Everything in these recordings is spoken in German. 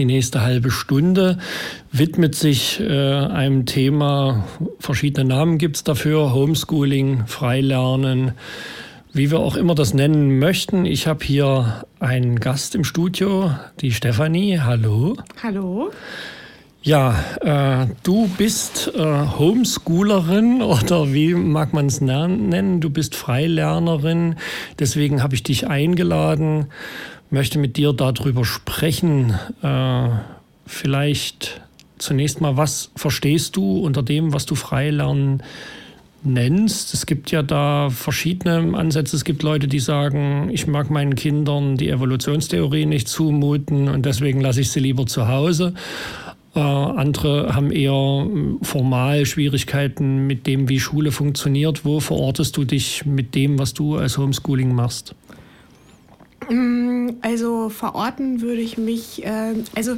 Die nächste halbe Stunde widmet sich äh, einem Thema, verschiedene Namen gibt es dafür, Homeschooling, Freilernen, wie wir auch immer das nennen möchten. Ich habe hier einen Gast im Studio, die Stefanie. Hallo. Hallo. Ja, äh, du bist äh, Homeschoolerin oder wie mag man es nennen? Du bist Freilernerin. Deswegen habe ich dich eingeladen, möchte mit dir darüber sprechen. Äh, vielleicht zunächst mal, was verstehst du unter dem, was du Freilernen nennst. Es gibt ja da verschiedene Ansätze. Es gibt Leute, die sagen, ich mag meinen Kindern die Evolutionstheorie nicht zumuten und deswegen lasse ich sie lieber zu Hause. Äh, andere haben eher hm, formal Schwierigkeiten mit dem, wie Schule funktioniert. Wo verortest du dich mit dem, was du als Homeschooling machst? Mm, also verorten würde ich mich, äh, also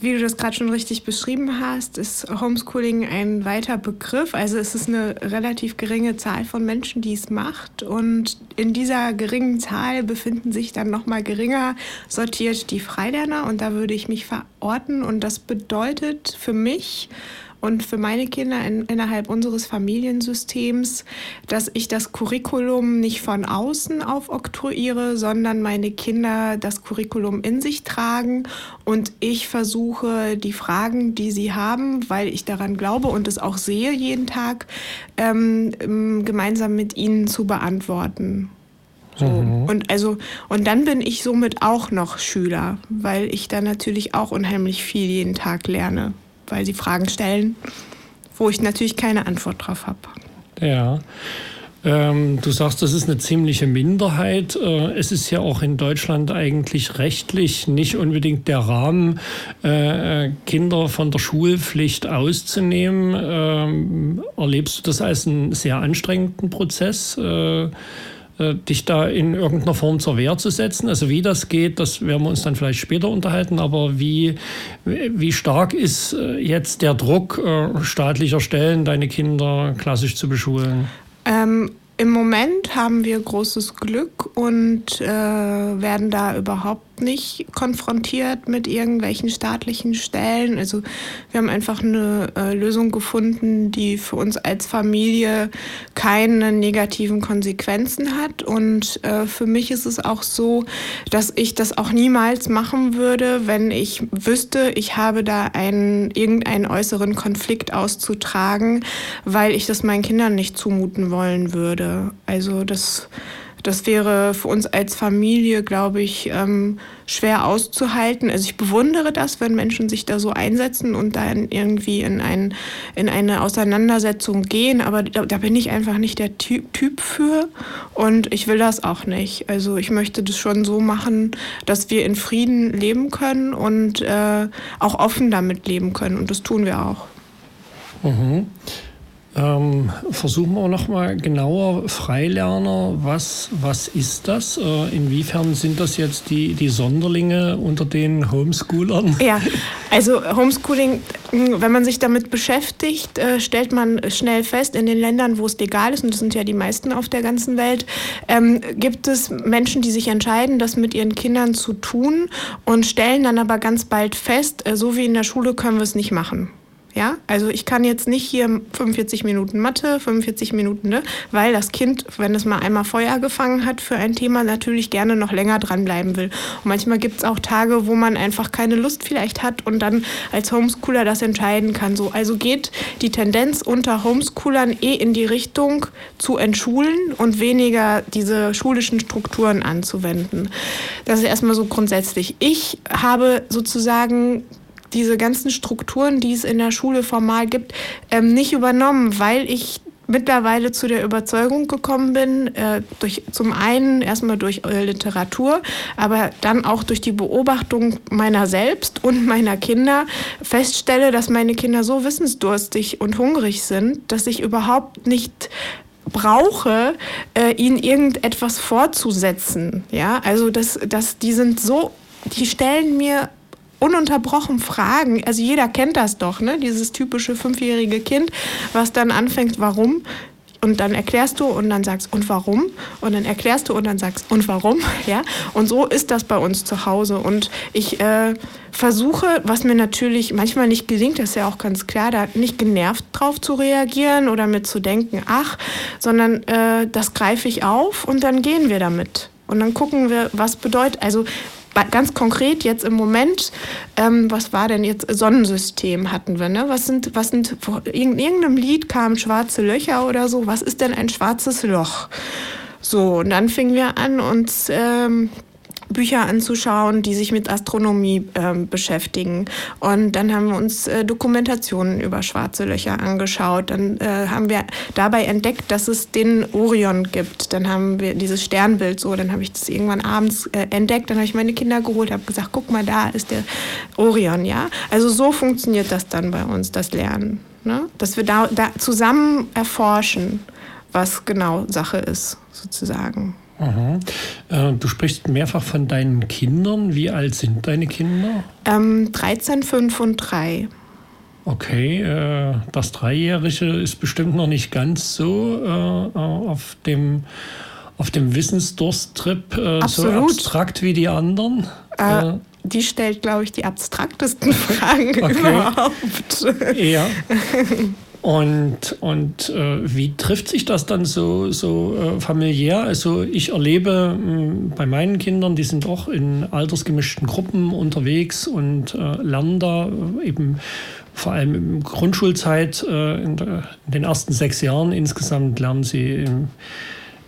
wie du das gerade schon richtig beschrieben hast, ist Homeschooling ein weiter Begriff. Also es ist eine relativ geringe Zahl von Menschen, die es macht. Und in dieser geringen Zahl befinden sich dann nochmal geringer sortiert die Freilerner. Und da würde ich mich verorten. Und das bedeutet für mich, und für meine Kinder in, innerhalb unseres Familiensystems, dass ich das Curriculum nicht von außen aufoktroyiere, sondern meine Kinder das Curriculum in sich tragen und ich versuche, die Fragen, die sie haben, weil ich daran glaube und es auch sehe jeden Tag, ähm, gemeinsam mit ihnen zu beantworten. So. Mhm. Und also, und dann bin ich somit auch noch Schüler, weil ich dann natürlich auch unheimlich viel jeden Tag lerne weil sie Fragen stellen, wo ich natürlich keine Antwort drauf habe. Ja. Ähm, du sagst, das ist eine ziemliche Minderheit. Äh, es ist ja auch in Deutschland eigentlich rechtlich nicht unbedingt der Rahmen, äh, Kinder von der Schulpflicht auszunehmen. Ähm, erlebst du das als einen sehr anstrengenden Prozess? Äh, dich da in irgendeiner Form zur Wehr zu setzen. Also wie das geht, das werden wir uns dann vielleicht später unterhalten, aber wie, wie stark ist äh, jetzt der Druck äh, staatlicher Stellen, deine Kinder klassisch zu beschulen? Ähm, Im Moment haben wir großes Glück und äh, werden da überhaupt nicht konfrontiert mit irgendwelchen staatlichen Stellen. Also wir haben einfach eine äh, Lösung gefunden, die für uns als Familie keine negativen Konsequenzen hat. Und äh, für mich ist es auch so, dass ich das auch niemals machen würde, wenn ich wüsste, ich habe da einen, irgendeinen äußeren Konflikt auszutragen, weil ich das meinen Kindern nicht zumuten wollen würde. Also das das wäre für uns als Familie, glaube ich, ähm, schwer auszuhalten. Also ich bewundere das, wenn Menschen sich da so einsetzen und dann irgendwie in, ein, in eine Auseinandersetzung gehen. Aber da, da bin ich einfach nicht der typ, typ für und ich will das auch nicht. Also ich möchte das schon so machen, dass wir in Frieden leben können und äh, auch offen damit leben können. Und das tun wir auch. Mhm. Ähm, versuchen wir nochmal genauer Freilerner, was, was ist das? Äh, inwiefern sind das jetzt die, die Sonderlinge unter den Homeschoolern? Ja, also Homeschooling, hm, wenn man sich damit beschäftigt, äh, stellt man schnell fest, in den Ländern, wo es legal ist, und das sind ja die meisten auf der ganzen Welt, ähm, gibt es Menschen, die sich entscheiden, das mit ihren Kindern zu tun und stellen dann aber ganz bald fest, äh, so wie in der Schule können wir es nicht machen. Ja, also ich kann jetzt nicht hier 45 Minuten Mathe, 45 Minuten, ne, weil das Kind, wenn es mal einmal Feuer gefangen hat für ein Thema, natürlich gerne noch länger dranbleiben will. Und manchmal gibt es auch Tage, wo man einfach keine Lust vielleicht hat und dann als Homeschooler das entscheiden kann. So, also geht die Tendenz unter Homeschoolern eh in die Richtung zu entschulen und weniger diese schulischen Strukturen anzuwenden. Das ist erstmal so grundsätzlich. Ich habe sozusagen diese ganzen Strukturen, die es in der Schule formal gibt, ähm, nicht übernommen, weil ich mittlerweile zu der Überzeugung gekommen bin, äh, durch, zum einen erstmal durch äh, Literatur, aber dann auch durch die Beobachtung meiner selbst und meiner Kinder feststelle, dass meine Kinder so wissensdurstig und hungrig sind, dass ich überhaupt nicht brauche, äh, ihnen irgendetwas vorzusetzen. Ja, also das, das, die sind so, die stellen mir ununterbrochen fragen. Also jeder kennt das doch, ne? Dieses typische fünfjährige Kind, was dann anfängt, warum? und dann erklärst du und dann sagst und warum und dann erklärst du und dann sagst und warum, ja. Und so ist das bei uns zu Hause und ich äh, versuche, was mir natürlich manchmal nicht gelingt, das ist ja auch ganz klar, da nicht genervt drauf zu reagieren oder mit zu denken, ach, sondern äh, das greife ich auf und dann gehen wir damit. Und dann gucken wir, was bedeutet, also ganz konkret jetzt im Moment, ähm, was war denn jetzt Sonnensystem hatten wir, ne? Was sind, was sind, in irgendeinem Lied kamen schwarze Löcher oder so, was ist denn ein schwarzes Loch? So, und dann fingen wir an, uns ähm, Bücher anzuschauen, die sich mit Astronomie äh, beschäftigen. Und dann haben wir uns äh, Dokumentationen über schwarze Löcher angeschaut. Dann äh, haben wir dabei entdeckt, dass es den Orion gibt. Dann haben wir dieses Sternbild so. Dann habe ich das irgendwann abends äh, entdeckt. Dann habe ich meine Kinder geholt, habe gesagt, guck mal, da ist der Orion. Ja, also so funktioniert das dann bei uns, das Lernen. Ne? Dass wir da, da zusammen erforschen, was genau Sache ist, sozusagen. Mhm. Du sprichst mehrfach von deinen Kindern. Wie alt sind deine Kinder? Ähm, 13, 5 und 3. Okay, äh, das Dreijährige ist bestimmt noch nicht ganz so äh, auf dem, auf dem Wissensdursttrip äh, so abstrakt wie die anderen. Äh, die stellt, glaube ich, die abstraktesten Fragen okay. überhaupt. Ja. Und, und äh, wie trifft sich das dann so, so äh, familiär? Also ich erlebe äh, bei meinen Kindern, die sind auch in altersgemischten Gruppen unterwegs und äh, lernen da eben vor allem in Grundschulzeit, äh, in, der, in, den ersten sechs Jahren insgesamt lernen sie im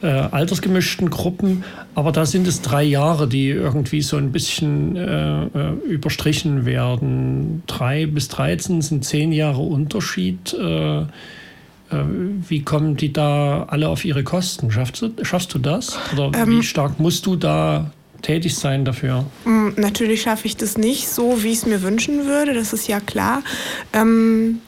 äh, altersgemischten Gruppen, aber da sind es drei Jahre, die irgendwie so ein bisschen äh, äh überstrichen werden. Drei bis 13 sind zehn Jahre Unterschied. Äh, äh, wie kommen die da alle auf ihre Kosten? Schaffst du, schaffst du das? Oder ähm, wie stark musst du da tätig sein dafür? Mm, natürlich schaffe ich das nicht so, wie ich es mir wünschen würde, das ist ja klar. Ähm,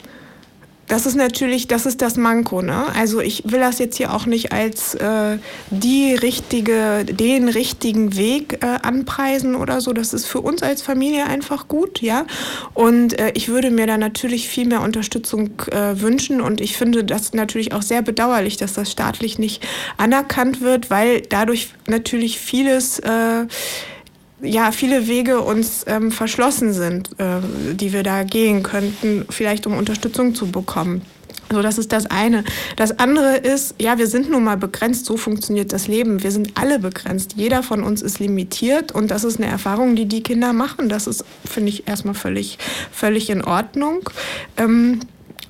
das ist natürlich, das ist das Manko. Ne? Also ich will das jetzt hier auch nicht als äh, die richtige, den richtigen Weg äh, anpreisen oder so. Das ist für uns als Familie einfach gut, ja. Und äh, ich würde mir da natürlich viel mehr Unterstützung äh, wünschen. Und ich finde das natürlich auch sehr bedauerlich, dass das staatlich nicht anerkannt wird, weil dadurch natürlich vieles äh, ja, viele Wege uns ähm, verschlossen sind, äh, die wir da gehen könnten, vielleicht um Unterstützung zu bekommen. So, das ist das eine. Das andere ist, ja, wir sind nun mal begrenzt, so funktioniert das Leben. Wir sind alle begrenzt. Jeder von uns ist limitiert und das ist eine Erfahrung, die die Kinder machen. Das ist, finde ich, erstmal völlig, völlig in Ordnung. Ähm,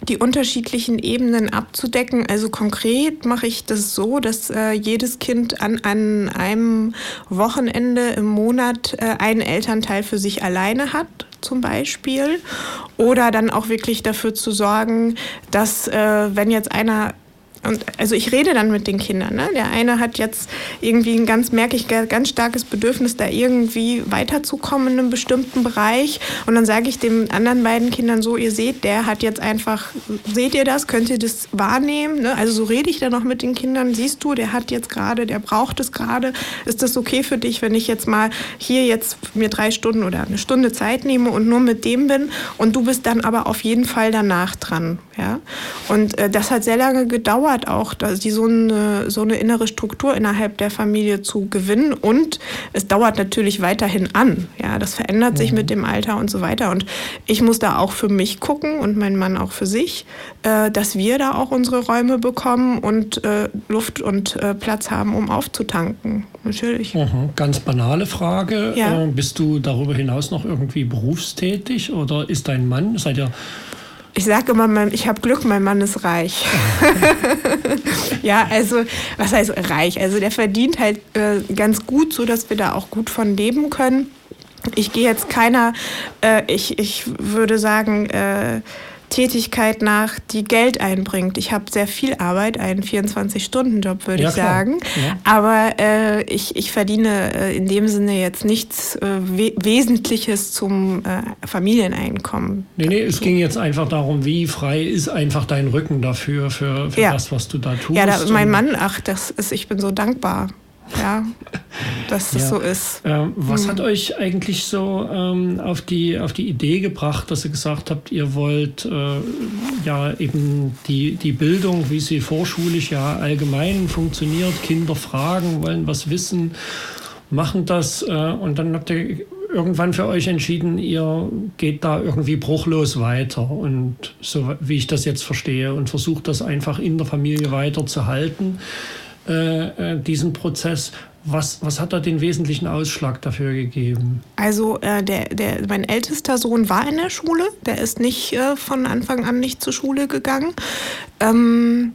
die unterschiedlichen Ebenen abzudecken. Also konkret mache ich das so, dass äh, jedes Kind an, an einem Wochenende im Monat äh, einen Elternteil für sich alleine hat zum Beispiel. Oder dann auch wirklich dafür zu sorgen, dass äh, wenn jetzt einer und also ich rede dann mit den Kindern. Ne? Der eine hat jetzt irgendwie ein ganz, merke ich, ganz starkes Bedürfnis, da irgendwie weiterzukommen in einem bestimmten Bereich. Und dann sage ich den anderen beiden Kindern so, ihr seht, der hat jetzt einfach, seht ihr das, könnt ihr das wahrnehmen? Ne? Also so rede ich dann noch mit den Kindern, siehst du, der hat jetzt gerade, der braucht es gerade. Ist das okay für dich, wenn ich jetzt mal hier jetzt mir drei Stunden oder eine Stunde Zeit nehme und nur mit dem bin und du bist dann aber auf jeden Fall danach dran. Ja? Und äh, das hat sehr lange gedauert, auch die so eine, so eine innere Struktur innerhalb der Familie zu gewinnen. Und es dauert natürlich weiterhin an. Ja, das verändert mhm. sich mit dem Alter und so weiter. Und ich muss da auch für mich gucken und mein Mann auch für sich, äh, dass wir da auch unsere Räume bekommen und äh, Luft und äh, Platz haben, um aufzutanken. Natürlich. Mhm. Ganz banale Frage. Ja. Äh, bist du darüber hinaus noch irgendwie berufstätig oder ist dein Mann, seid ihr ich sage immer, ich habe Glück, mein Mann ist reich. ja, also, was heißt reich? Also, der verdient halt äh, ganz gut, so dass wir da auch gut von leben können. Ich gehe jetzt keiner, äh, ich, ich würde sagen, äh, Tätigkeit nach, die Geld einbringt. Ich habe sehr viel Arbeit, einen 24-Stunden-Job, würde ja, ich sagen. Ja. Aber äh, ich, ich verdiene äh, in dem Sinne jetzt nichts äh, We Wesentliches zum äh, Familieneinkommen. Nee, nee, es ging jetzt einfach darum, wie frei ist einfach dein Rücken dafür, für, für ja. das, was du da tust. Ja, da, mein Mann, ach, das ist, ich bin so dankbar. Ja, dass das ja. so ist. Ähm, was mhm. hat euch eigentlich so ähm, auf, die, auf die Idee gebracht, dass ihr gesagt habt, ihr wollt äh, ja eben die, die Bildung, wie sie vorschulisch ja allgemein funktioniert, Kinder fragen, wollen was wissen, machen das äh, und dann habt ihr irgendwann für euch entschieden, ihr geht da irgendwie bruchlos weiter und so wie ich das jetzt verstehe und versucht das einfach in der Familie weiterzuhalten, äh, äh, diesen Prozess. Was, was hat da den wesentlichen Ausschlag dafür gegeben? Also äh, der, der, mein ältester Sohn war in der Schule, der ist nicht äh, von Anfang an nicht zur Schule gegangen. Ähm,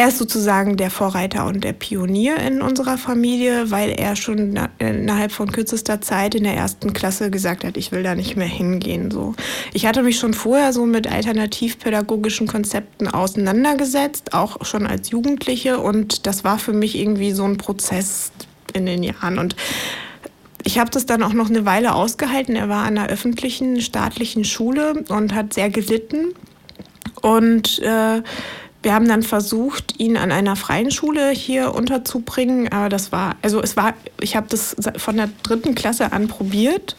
er ist sozusagen der Vorreiter und der Pionier in unserer Familie, weil er schon innerhalb von kürzester Zeit in der ersten Klasse gesagt hat, ich will da nicht mehr hingehen. So. Ich hatte mich schon vorher so mit alternativpädagogischen Konzepten auseinandergesetzt, auch schon als Jugendliche. Und das war für mich irgendwie so ein Prozess in den Jahren. Und ich habe das dann auch noch eine Weile ausgehalten. Er war an einer öffentlichen, staatlichen Schule und hat sehr gelitten. Und äh, wir haben dann versucht, ihn an einer freien Schule hier unterzubringen, aber das war, also es war, ich habe das von der dritten Klasse an probiert,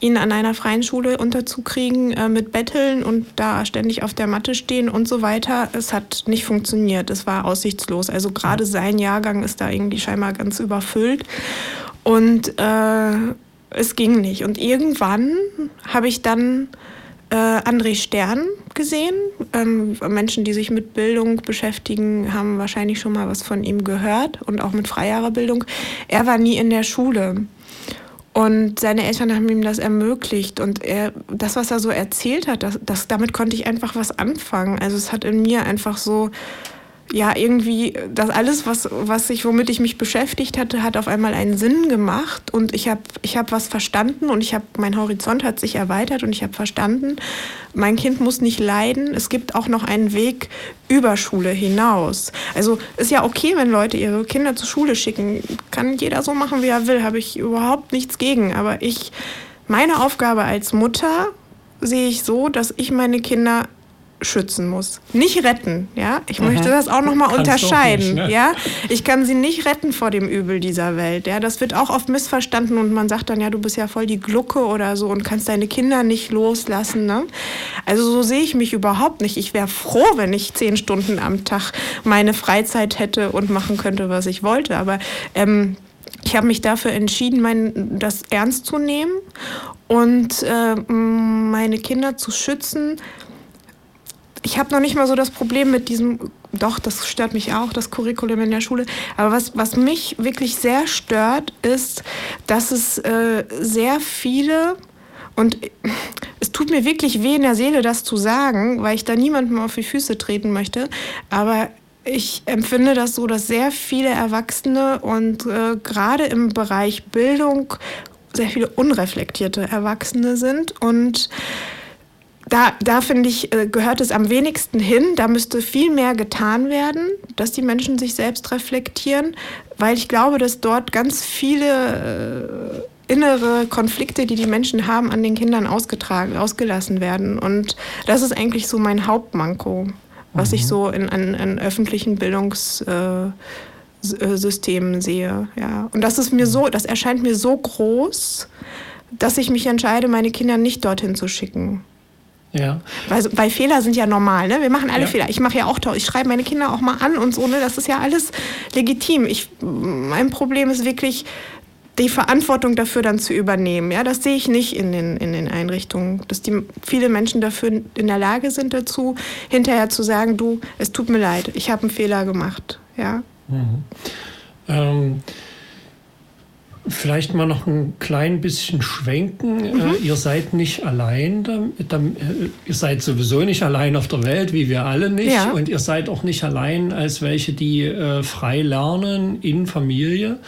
ihn an einer freien Schule unterzukriegen äh, mit Betteln und da ständig auf der Matte stehen und so weiter. Es hat nicht funktioniert, es war aussichtslos. Also gerade sein Jahrgang ist da irgendwie scheinbar ganz überfüllt und äh, es ging nicht. Und irgendwann habe ich dann äh, André Stern gesehen. Ähm, Menschen, die sich mit Bildung beschäftigen, haben wahrscheinlich schon mal was von ihm gehört und auch mit Freijahrerbildung. Er war nie in der Schule. Und seine Eltern haben ihm das ermöglicht. Und er, das, was er so erzählt hat, das, das, damit konnte ich einfach was anfangen. Also es hat in mir einfach so ja, irgendwie, das alles, was, was ich, womit ich mich beschäftigt hatte, hat auf einmal einen Sinn gemacht und ich habe ich hab was verstanden und ich habe, mein Horizont hat sich erweitert und ich habe verstanden, mein Kind muss nicht leiden, es gibt auch noch einen Weg über Schule hinaus. Also ist ja okay, wenn Leute ihre Kinder zur Schule schicken, kann jeder so machen, wie er will, habe ich überhaupt nichts gegen, aber ich, meine Aufgabe als Mutter sehe ich so, dass ich meine Kinder schützen muss. Nicht retten, ja. Ich mhm. möchte das auch nochmal unterscheiden, nicht, ne? ja. Ich kann sie nicht retten vor dem Übel dieser Welt, ja. Das wird auch oft missverstanden und man sagt dann, ja, du bist ja voll die Glucke oder so und kannst deine Kinder nicht loslassen, ne. Also so sehe ich mich überhaupt nicht. Ich wäre froh, wenn ich zehn Stunden am Tag meine Freizeit hätte und machen könnte, was ich wollte, aber ähm, ich habe mich dafür entschieden, mein, das ernst zu nehmen und äh, meine Kinder zu schützen, ich habe noch nicht mal so das Problem mit diesem, doch, das stört mich auch, das Curriculum in der Schule. Aber was, was mich wirklich sehr stört, ist, dass es äh, sehr viele, und es tut mir wirklich weh in der Seele, das zu sagen, weil ich da niemandem auf die Füße treten möchte, aber ich empfinde das so, dass sehr viele Erwachsene und äh, gerade im Bereich Bildung sehr viele unreflektierte Erwachsene sind und da, da finde ich, äh, gehört es am wenigsten hin. Da müsste viel mehr getan werden, dass die Menschen sich selbst reflektieren, weil ich glaube, dass dort ganz viele äh, innere Konflikte, die die Menschen haben, an den Kindern ausgetragen, ausgelassen werden. Und das ist eigentlich so mein Hauptmanko, was mhm. ich so in, an, an öffentlichen Bildungssystemen äh, sehe. Ja. Und das ist mir so, das erscheint mir so groß, dass ich mich entscheide, meine Kinder nicht dorthin zu schicken. Ja. Weil, weil Fehler sind ja normal, ne? Wir machen alle ja. Fehler. Ich mache ja auch, ich schreibe meine Kinder auch mal an und so, ne? Das ist ja alles legitim. Ich, mein Problem ist wirklich, die Verantwortung dafür dann zu übernehmen. Ja, das sehe ich nicht in den, in den Einrichtungen, dass die viele Menschen dafür in der Lage sind dazu, hinterher zu sagen, du, es tut mir leid, ich habe einen Fehler gemacht. Ja. Mhm. Ähm Vielleicht mal noch ein klein bisschen schwenken. Äh, mhm. ihr seid nicht allein, äh, ihr seid sowieso nicht allein auf der Welt, wie wir alle nicht. Ja. Und ihr seid auch nicht allein als welche, die äh, frei lernen in Familie.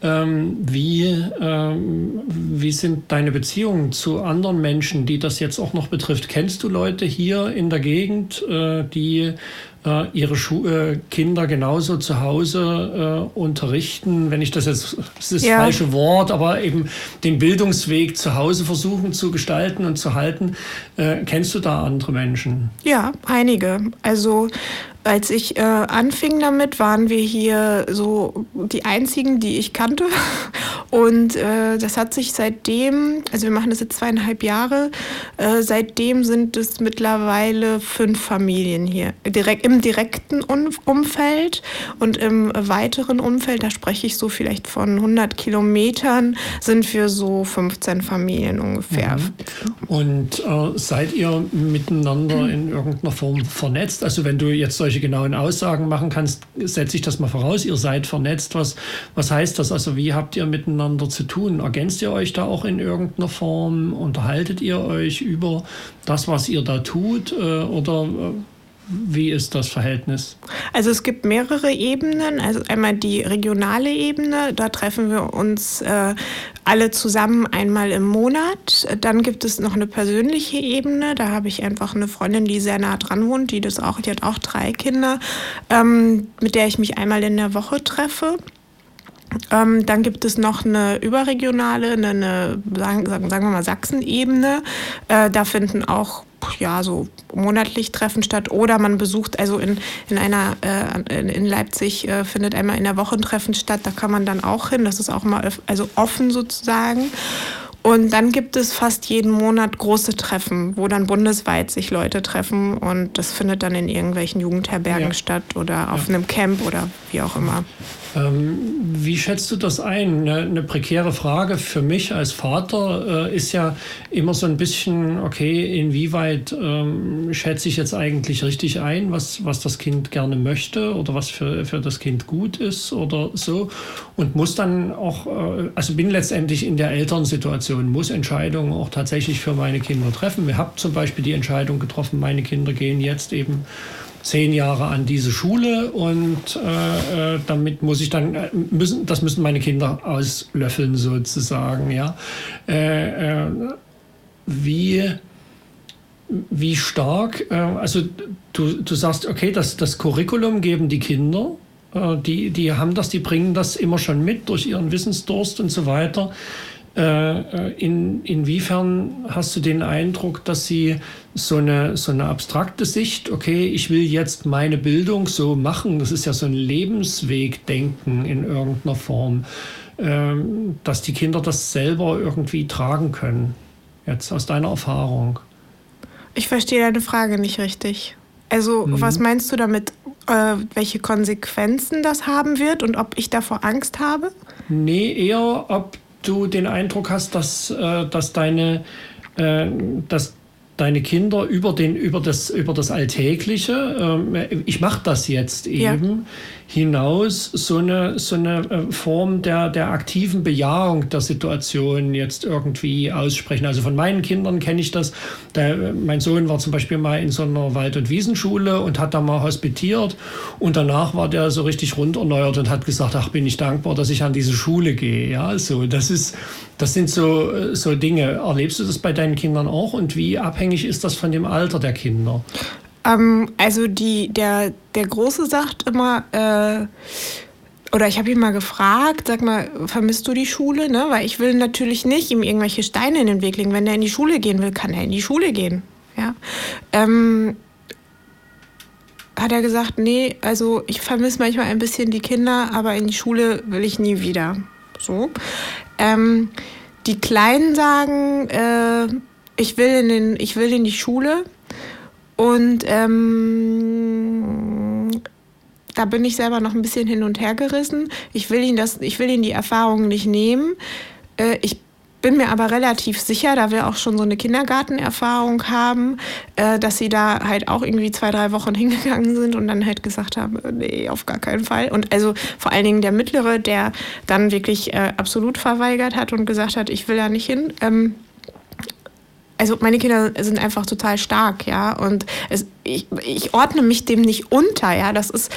Ähm, wie, ähm, wie sind deine Beziehungen zu anderen Menschen, die das jetzt auch noch betrifft? Kennst du Leute hier in der Gegend, äh, die äh, ihre Schu äh, Kinder genauso zu Hause äh, unterrichten, wenn ich das jetzt, das ist das ja. falsche Wort, aber eben den Bildungsweg zu Hause versuchen zu gestalten und zu halten. Äh, kennst du da andere Menschen? Ja, einige. Also als ich äh, anfing damit, waren wir hier so die einzigen, die ich kannte. Und äh, das hat sich seitdem, also wir machen das jetzt zweieinhalb Jahre, äh, seitdem sind es mittlerweile fünf Familien hier. Direkt, Im direkten Umfeld und im weiteren Umfeld, da spreche ich so vielleicht von 100 Kilometern, sind wir so 15 Familien ungefähr. Mhm. Und äh, seid ihr miteinander in irgendeiner Form vernetzt? Also wenn du jetzt solche genauen Aussagen machen kannst, setze ich das mal voraus. Ihr seid vernetzt. Was, was heißt das? Also wie habt ihr miteinander zu tun? Ergänzt ihr euch da auch in irgendeiner Form? Unterhaltet ihr euch über das, was ihr da tut? Äh, oder äh, wie ist das Verhältnis? Also es gibt mehrere Ebenen. Also einmal die regionale Ebene, da treffen wir uns äh, alle zusammen einmal im Monat. Dann gibt es noch eine persönliche Ebene. Da habe ich einfach eine Freundin, die sehr nah dran wohnt, die das auch, die hat auch drei Kinder, ähm, mit der ich mich einmal in der Woche treffe. Ähm, dann gibt es noch eine überregionale, eine, eine sagen, sagen, wir mal Sachsenebene. Äh, da finden auch ja, so monatlich Treffen statt oder man besucht, also in, in einer, äh, in Leipzig äh, findet einmal in der Woche ein Treffen statt, da kann man dann auch hin, das ist auch mal also offen sozusagen. Und dann gibt es fast jeden Monat große Treffen, wo dann bundesweit sich Leute treffen und das findet dann in irgendwelchen Jugendherbergen ja. statt oder auf ja. einem Camp oder wie auch immer. Ähm, wie schätzt du das ein? Eine, eine prekäre Frage für mich als Vater äh, ist ja immer so ein bisschen, okay, inwieweit ähm, schätze ich jetzt eigentlich richtig ein, was, was das Kind gerne möchte oder was für, für das Kind gut ist oder so. Und muss dann auch, äh, also bin letztendlich in der Elternsituation, muss Entscheidungen auch tatsächlich für meine Kinder treffen. Wir haben zum Beispiel die Entscheidung getroffen, meine Kinder gehen jetzt eben zehn Jahre an diese Schule und äh, äh, damit muss ich dann äh, müssen das müssen meine Kinder auslöffeln sozusagen ja. Äh, äh, wie wie stark äh, also du, du sagst okay das das Curriculum geben die Kinder die die haben das die bringen das immer schon mit durch ihren Wissensdurst und so weiter in, inwiefern hast du den Eindruck, dass sie so eine, so eine abstrakte Sicht, okay, ich will jetzt meine Bildung so machen, das ist ja so ein Lebenswegdenken in irgendeiner Form, ähm, dass die Kinder das selber irgendwie tragen können? Jetzt aus deiner Erfahrung. Ich verstehe deine Frage nicht richtig. Also, mhm. was meinst du damit, äh, welche Konsequenzen das haben wird und ob ich davor Angst habe? Nee, eher, ob du den Eindruck hast, dass, äh, dass, deine, äh, dass deine Kinder über, den, über, das, über das Alltägliche, ähm, ich mache das jetzt eben, ja. Hinaus so eine, so eine äh, Form der, der aktiven Bejahung der Situation jetzt irgendwie aussprechen. Also von meinen Kindern kenne ich das. Der, mein Sohn war zum Beispiel mal in so einer Wald- und Wiesenschule und hat da mal hospitiert und danach war der so richtig runderneuert und hat gesagt, ach bin ich dankbar, dass ich an diese Schule gehe. Ja, so, das ist, das sind so, so Dinge. Erlebst du das bei deinen Kindern auch und wie abhängig ist das von dem Alter der Kinder? Ähm, also die, der, der Große sagt immer, äh, oder ich habe ihn mal gefragt, sag mal, vermisst du die Schule? Ne? Weil ich will natürlich nicht ihm irgendwelche Steine in den Weg legen. Wenn er in die Schule gehen will, kann er in die Schule gehen. Ja. Ähm, hat er gesagt, nee, also ich vermisse manchmal ein bisschen die Kinder, aber in die Schule will ich nie wieder. So. Ähm, die Kleinen sagen, äh, ich, will in den, ich will in die Schule und ähm, da bin ich selber noch ein bisschen hin und her gerissen. Ich will ihn, das, ich will ihn die Erfahrung nicht nehmen. Äh, ich bin mir aber relativ sicher, da wir auch schon so eine Kindergartenerfahrung haben, äh, dass sie da halt auch irgendwie zwei, drei Wochen hingegangen sind und dann halt gesagt haben, äh, nee, auf gar keinen Fall. Und also vor allen Dingen der Mittlere, der dann wirklich äh, absolut verweigert hat und gesagt hat, ich will da nicht hin. Ähm, also meine Kinder sind einfach total stark, ja. Und es, ich, ich ordne mich dem nicht unter, ja. Das ist,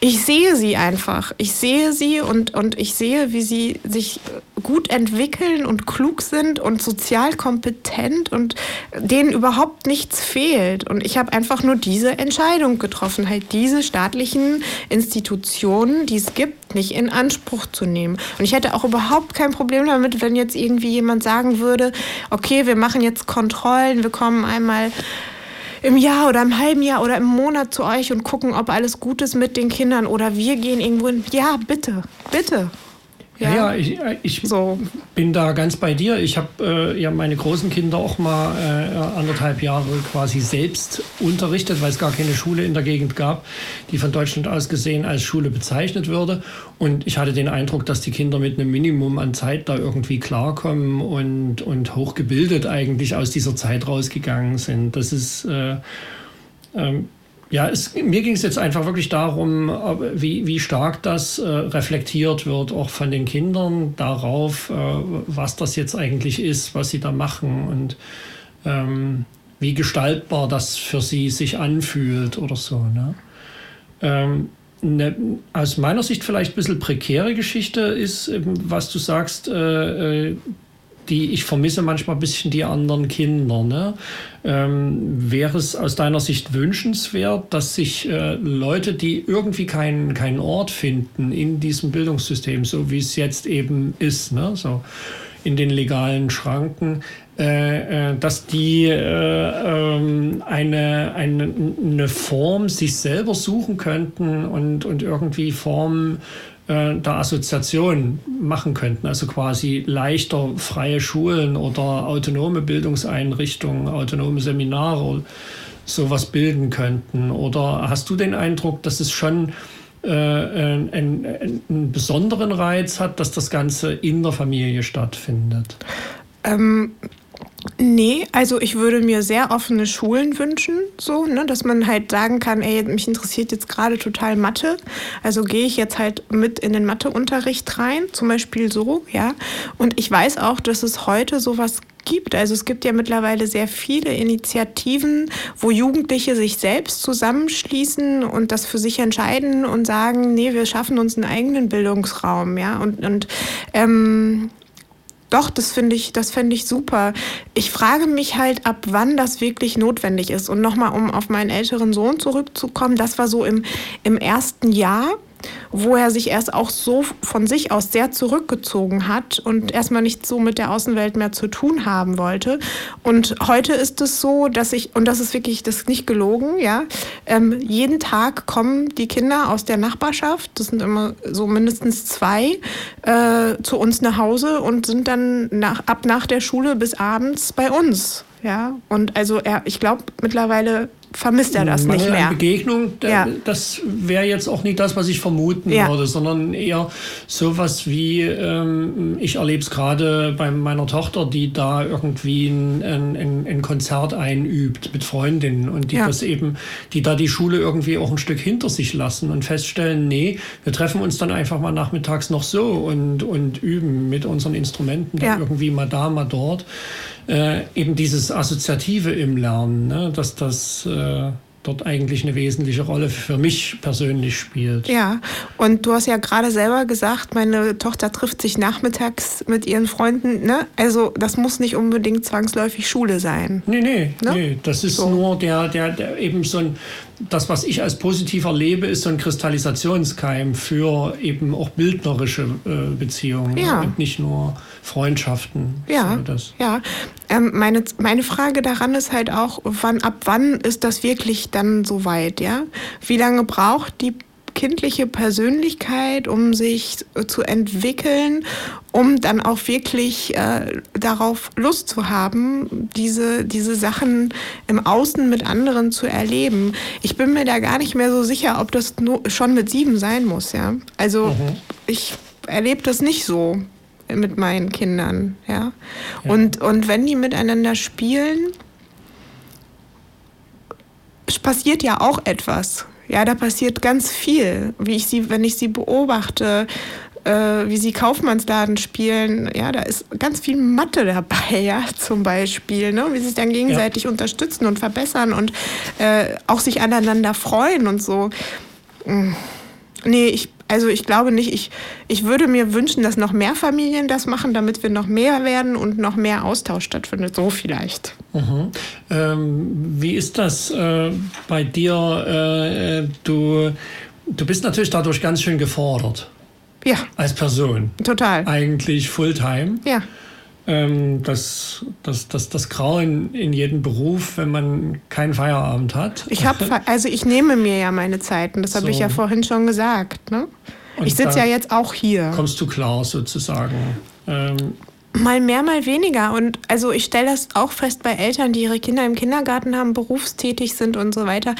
ich sehe sie einfach. Ich sehe sie und, und ich sehe, wie sie sich gut entwickeln und klug sind und sozial kompetent und denen überhaupt nichts fehlt. Und ich habe einfach nur diese Entscheidung getroffen, halt diese staatlichen Institutionen, die es gibt, nicht in Anspruch zu nehmen. Und ich hätte auch überhaupt kein Problem damit, wenn jetzt irgendwie jemand sagen würde, okay, wir machen jetzt Kontrollen, wir kommen einmal im Jahr oder im halben Jahr oder im Monat zu euch und gucken, ob alles gut ist mit den Kindern oder wir gehen irgendwo hin. Ja, bitte, bitte. Ja, ja, ich, äh, ich so. bin da ganz bei dir. Ich habe äh, ja meine großen Kinder auch mal äh, anderthalb Jahre quasi selbst unterrichtet, weil es gar keine Schule in der Gegend gab, die von Deutschland aus gesehen als Schule bezeichnet würde. Und ich hatte den Eindruck, dass die Kinder mit einem Minimum an Zeit da irgendwie klarkommen und, und hochgebildet eigentlich aus dieser Zeit rausgegangen sind. Das ist äh, ähm, ja, es, mir ging es jetzt einfach wirklich darum, wie, wie stark das äh, reflektiert wird, auch von den Kindern darauf, äh, was das jetzt eigentlich ist, was sie da machen und ähm, wie gestaltbar das für sie sich anfühlt oder so. Ne? Ähm, ne, aus meiner Sicht vielleicht ein bisschen prekäre Geschichte ist, was du sagst, äh, äh die ich vermisse manchmal ein bisschen die anderen Kinder. Ne? Ähm, wäre es aus deiner Sicht wünschenswert, dass sich äh, Leute, die irgendwie keinen, keinen Ort finden in diesem Bildungssystem, so wie es jetzt eben ist, ne? so in den legalen Schranken, äh, äh, dass die äh, ähm, eine, eine, eine Form sich selber suchen könnten und, und irgendwie Formen äh, der Assoziation machen könnten. Also quasi leichter freie Schulen oder autonome Bildungseinrichtungen, autonome Seminare sowas bilden könnten. Oder hast du den Eindruck, dass es schon äh, einen, einen, besonderen Reiz hat, dass das Ganze in der Familie stattfindet? Ähm, Nee, also ich würde mir sehr offene Schulen wünschen, so, ne, dass man halt sagen kann, ey, mich interessiert jetzt gerade total Mathe, also gehe ich jetzt halt mit in den Matheunterricht rein, zum Beispiel so, ja. Und ich weiß auch, dass es heute sowas gibt. Also es gibt ja mittlerweile sehr viele Initiativen, wo Jugendliche sich selbst zusammenschließen und das für sich entscheiden und sagen, nee, wir schaffen uns einen eigenen Bildungsraum, ja. Und, und ähm, doch, das finde ich, das fände ich super. Ich frage mich halt, ab wann das wirklich notwendig ist. Und nochmal, um auf meinen älteren Sohn zurückzukommen, das war so im, im ersten Jahr wo er sich erst auch so von sich aus sehr zurückgezogen hat und erstmal nicht so mit der Außenwelt mehr zu tun haben wollte. Und heute ist es so, dass ich, und das ist wirklich, das ist nicht gelogen, ja, ähm, jeden Tag kommen die Kinder aus der Nachbarschaft, das sind immer so mindestens zwei, äh, zu uns nach Hause und sind dann nach, ab nach der Schule bis abends bei uns. Ja, und also er, ich glaube, mittlerweile vermisst er das Mangel nicht mehr. Begegnung, ja. das wäre jetzt auch nicht das, was ich vermuten ja. würde, sondern eher sowas wie, ähm, ich erlebe es gerade bei meiner Tochter, die da irgendwie ein, ein, ein Konzert einübt mit Freundinnen und die ja. das eben, die da die Schule irgendwie auch ein Stück hinter sich lassen und feststellen, nee, wir treffen uns dann einfach mal nachmittags noch so und, und üben mit unseren Instrumenten dann irgendwie mal da, mal dort äh, eben dieses Assoziative im Lernen, ne? dass das äh, dort eigentlich eine wesentliche Rolle für mich persönlich spielt. Ja, und du hast ja gerade selber gesagt, meine Tochter trifft sich nachmittags mit ihren Freunden. Ne? Also das muss nicht unbedingt zwangsläufig Schule sein. Nee, nee, ne? nee. Das ist so. nur der, der, der eben so ein das, was ich als positiv erlebe, ist so ein Kristallisationskeim für eben auch bildnerische äh, Beziehungen ja. und nicht nur Freundschaften. Ja, ja. Ähm, meine, meine Frage daran ist halt auch, wann, ab wann ist das wirklich dann so weit? Ja? Wie lange braucht die kindliche Persönlichkeit, um sich zu entwickeln, um dann auch wirklich äh, darauf Lust zu haben, diese, diese Sachen im Außen mit anderen zu erleben. Ich bin mir da gar nicht mehr so sicher, ob das nur schon mit sieben sein muss. Ja? Also mhm. ich erlebe das nicht so mit meinen Kindern. Ja? ja? Und, und wenn die miteinander spielen, passiert ja auch etwas. Ja, da passiert ganz viel, wie ich sie, wenn ich sie beobachte, äh, wie sie Kaufmannsladen spielen. Ja, da ist ganz viel Mathe dabei, ja, zum Beispiel, ne? wie sie sich dann gegenseitig ja. unterstützen und verbessern und äh, auch sich aneinander freuen und so. Mm. Nee, ich, also ich glaube nicht. Ich, ich würde mir wünschen, dass noch mehr Familien das machen, damit wir noch mehr werden und noch mehr Austausch stattfindet. So vielleicht. Mhm. Ähm, wie ist das äh, bei dir? Äh, du, du bist natürlich dadurch ganz schön gefordert. Ja. Als Person. Total. Eigentlich Fulltime. Ja. Ähm, das, das, das, das Grauen in jedem Beruf, wenn man keinen Feierabend hat. Ich habe, also ich nehme mir ja meine Zeiten, das habe so. ich ja vorhin schon gesagt. Ne? ich sitze ja jetzt auch hier. Kommst du klar sozusagen? Ähm, Mal mehr, mal weniger. Und also ich stelle das auch fest bei Eltern, die ihre Kinder im Kindergarten haben, berufstätig sind und so weiter.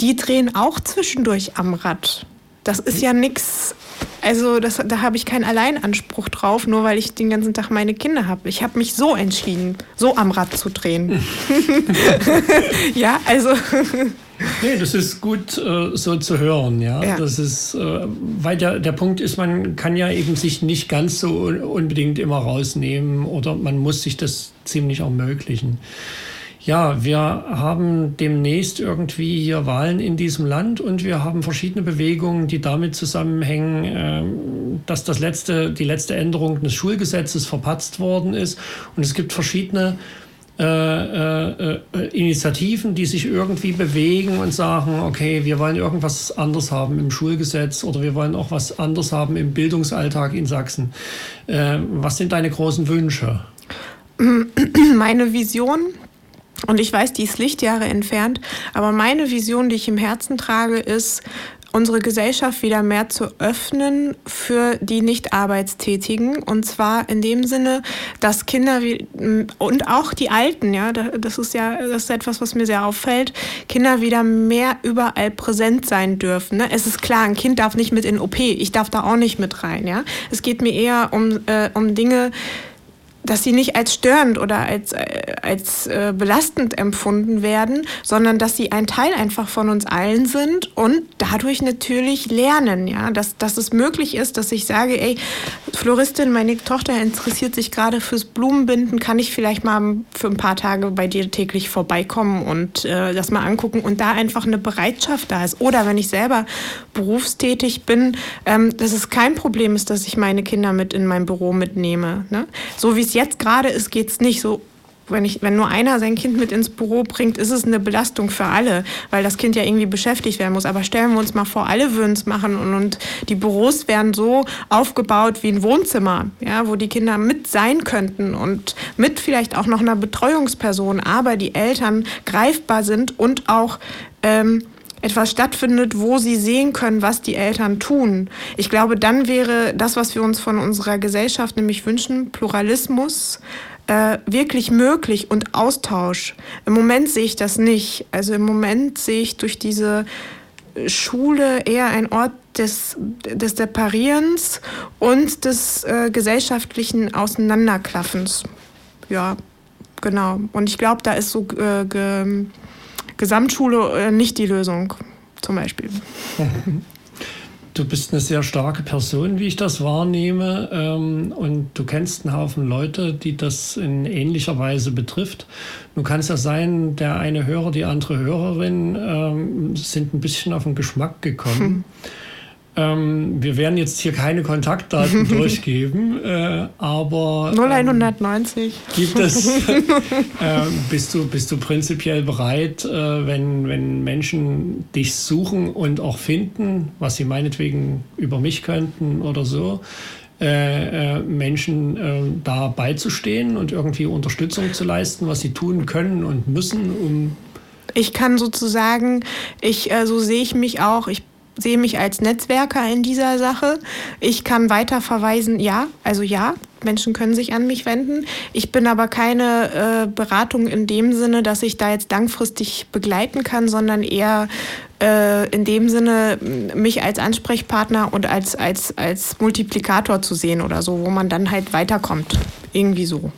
Die drehen auch zwischendurch am Rad. Das ist ja nichts, also das, da habe ich keinen Alleinanspruch drauf, nur weil ich den ganzen Tag meine Kinder habe. Ich habe mich so entschieden, so am Rad zu drehen. ja, also. Nee, das ist gut äh, so zu hören, ja. ja. Das ist, äh, weil der, der Punkt ist, man kann ja eben sich nicht ganz so unbedingt immer rausnehmen oder man muss sich das ziemlich ermöglichen. Ja, wir haben demnächst irgendwie hier Wahlen in diesem Land und wir haben verschiedene Bewegungen, die damit zusammenhängen, ähm, dass das letzte, die letzte Änderung des Schulgesetzes verpatzt worden ist. Und es gibt verschiedene äh, äh, äh, Initiativen, die sich irgendwie bewegen und sagen, okay, wir wollen irgendwas anders haben im Schulgesetz oder wir wollen auch was anders haben im Bildungsalltag in Sachsen. Äh, was sind deine großen Wünsche? Meine Vision und ich weiß, die ist Lichtjahre entfernt, aber meine Vision, die ich im Herzen trage, ist, unsere Gesellschaft wieder mehr zu öffnen für die Nicht-Arbeitstätigen. Und zwar in dem Sinne, dass Kinder und auch die Alten, ja, das ist ja das ist etwas, was mir sehr auffällt, Kinder wieder mehr überall präsent sein dürfen. Ne? Es ist klar, ein Kind darf nicht mit in OP, ich darf da auch nicht mit rein. Ja? Es geht mir eher um, äh, um Dinge, dass sie nicht als störend oder als, äh, als äh, belastend empfunden werden, sondern dass sie ein Teil einfach von uns allen sind und dadurch natürlich lernen, ja, dass, dass es möglich ist, dass ich sage, ey, Floristin, meine Tochter interessiert sich gerade fürs Blumenbinden, kann ich vielleicht mal für ein paar Tage bei dir täglich vorbeikommen und äh, das mal angucken und da einfach eine Bereitschaft da ist. Oder wenn ich selber berufstätig bin, ähm, dass es kein Problem ist, dass ich meine Kinder mit in mein Büro mitnehme. Ne? So wie es jetzt gerade ist, geht es nicht so. Wenn, ich, wenn nur einer sein Kind mit ins Büro bringt, ist es eine Belastung für alle, weil das Kind ja irgendwie beschäftigt werden muss. Aber stellen wir uns mal vor, alle würden es machen und, und die Büros wären so aufgebaut wie ein Wohnzimmer, ja, wo die Kinder mit sein könnten und mit vielleicht auch noch einer Betreuungsperson, aber die Eltern greifbar sind und auch ähm, etwas stattfindet, wo sie sehen können, was die Eltern tun. Ich glaube, dann wäre das, was wir uns von unserer Gesellschaft nämlich wünschen, Pluralismus, äh, wirklich möglich und Austausch. Im Moment sehe ich das nicht. Also im Moment sehe ich durch diese Schule eher ein Ort des, des Separierens und des äh, gesellschaftlichen Auseinanderklaffens. Ja, genau. Und ich glaube, da ist so äh, Gesamtschule äh, nicht die Lösung, zum Beispiel. Du bist eine sehr starke Person, wie ich das wahrnehme. Ähm, und du kennst einen Haufen Leute, die das in ähnlicher Weise betrifft. Nun kann es ja sein, der eine Hörer, die andere Hörerin ähm, sind ein bisschen auf den Geschmack gekommen. Hm. Ähm, wir werden jetzt hier keine Kontaktdaten durchgeben, äh, aber. 0190. Ähm, gibt es, äh, bist, du, bist du prinzipiell bereit, äh, wenn, wenn Menschen dich suchen und auch finden, was sie meinetwegen über mich könnten oder so, äh, äh, Menschen äh, da beizustehen und irgendwie Unterstützung zu leisten, was sie tun können und müssen, um ich kann sozusagen, ich, so sehe ich mich auch, ich sehe mich als Netzwerker in dieser Sache. Ich kann weiter verweisen, ja, also ja, Menschen können sich an mich wenden. Ich bin aber keine äh, Beratung in dem Sinne, dass ich da jetzt langfristig begleiten kann, sondern eher äh, in dem Sinne, mich als Ansprechpartner und als, als, als Multiplikator zu sehen oder so, wo man dann halt weiterkommt. Irgendwie so.